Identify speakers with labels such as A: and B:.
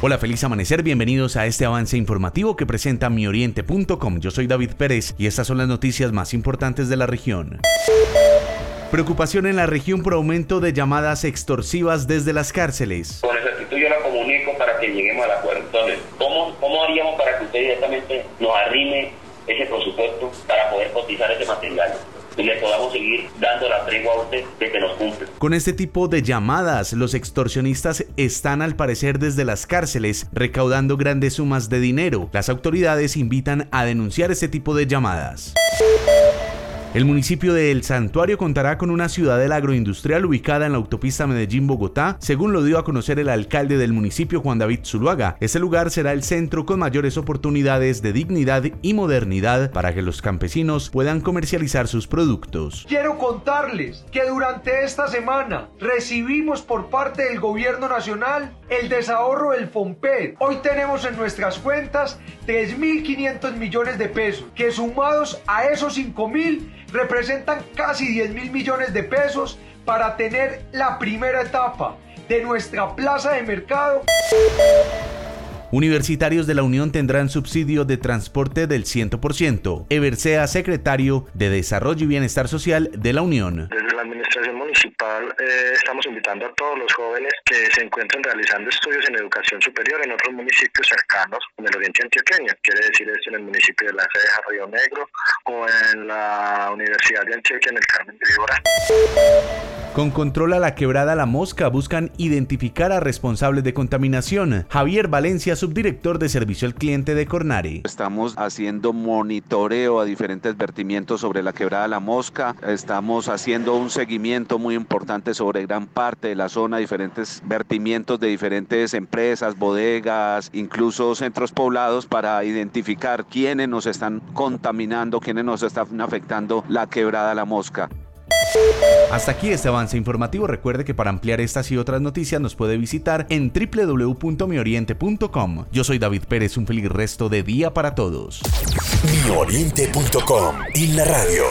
A: Hola, feliz amanecer, bienvenidos a este avance informativo que presenta mioriente.com. Yo soy David Pérez y estas son las noticias más importantes de la región. Preocupación en la región por aumento de llamadas extorsivas desde las cárceles.
B: Con exactitud yo la comunico para que lleguemos al acuerdo. Entonces, ¿cómo, cómo haríamos para que usted directamente nos arrime ese presupuesto para poder cotizar ese material? Y le podamos seguir dando la tregua a usted de que nos cumple.
A: Con este tipo de llamadas, los extorsionistas están al parecer desde las cárceles recaudando grandes sumas de dinero. Las autoridades invitan a denunciar este tipo de llamadas. El municipio de El Santuario contará con una ciudadela agroindustrial ubicada en la autopista Medellín-Bogotá, según lo dio a conocer el alcalde del municipio Juan David Zuluaga. Este lugar será el centro con mayores oportunidades de dignidad y modernidad para que los campesinos puedan comercializar sus productos.
C: Quiero contarles que durante esta semana recibimos por parte del gobierno nacional el desahorro del FOMPED. Hoy tenemos en nuestras cuentas 3.500 millones de pesos, que sumados a esos 5.000 representan casi 10 mil millones de pesos para tener la primera etapa de nuestra plaza de mercado.
A: Universitarios de la Unión tendrán subsidio de transporte del 100%. Eversea, secretario de Desarrollo y Bienestar Social de la Unión.
D: Desde la Administración Municipal eh, estamos invitando a todos los jóvenes que se encuentren realizando estudios en educación superior en otros municipios cercanos en el oriente antioqueño. Quiere decir esto en el municipio de La Ceja, Río Negro en la Universidad de Antioquia en el Carmen de Vibora.
A: Con control a la quebrada La Mosca buscan identificar a responsables de contaminación. Javier Valencia, subdirector de servicio al cliente de Cornare.
E: Estamos haciendo monitoreo a diferentes vertimientos sobre la quebrada La Mosca. Estamos haciendo un seguimiento muy importante sobre gran parte de la zona, diferentes vertimientos de diferentes empresas, bodegas, incluso centros poblados para identificar quiénes nos están contaminando, quiénes nos están afectando la quebrada La Mosca.
A: Hasta aquí este avance informativo. Recuerde que para ampliar estas y otras noticias nos puede visitar en www.mioriente.com. Yo soy David Pérez, un feliz resto de día para todos.
F: Mioriente.com y la radio.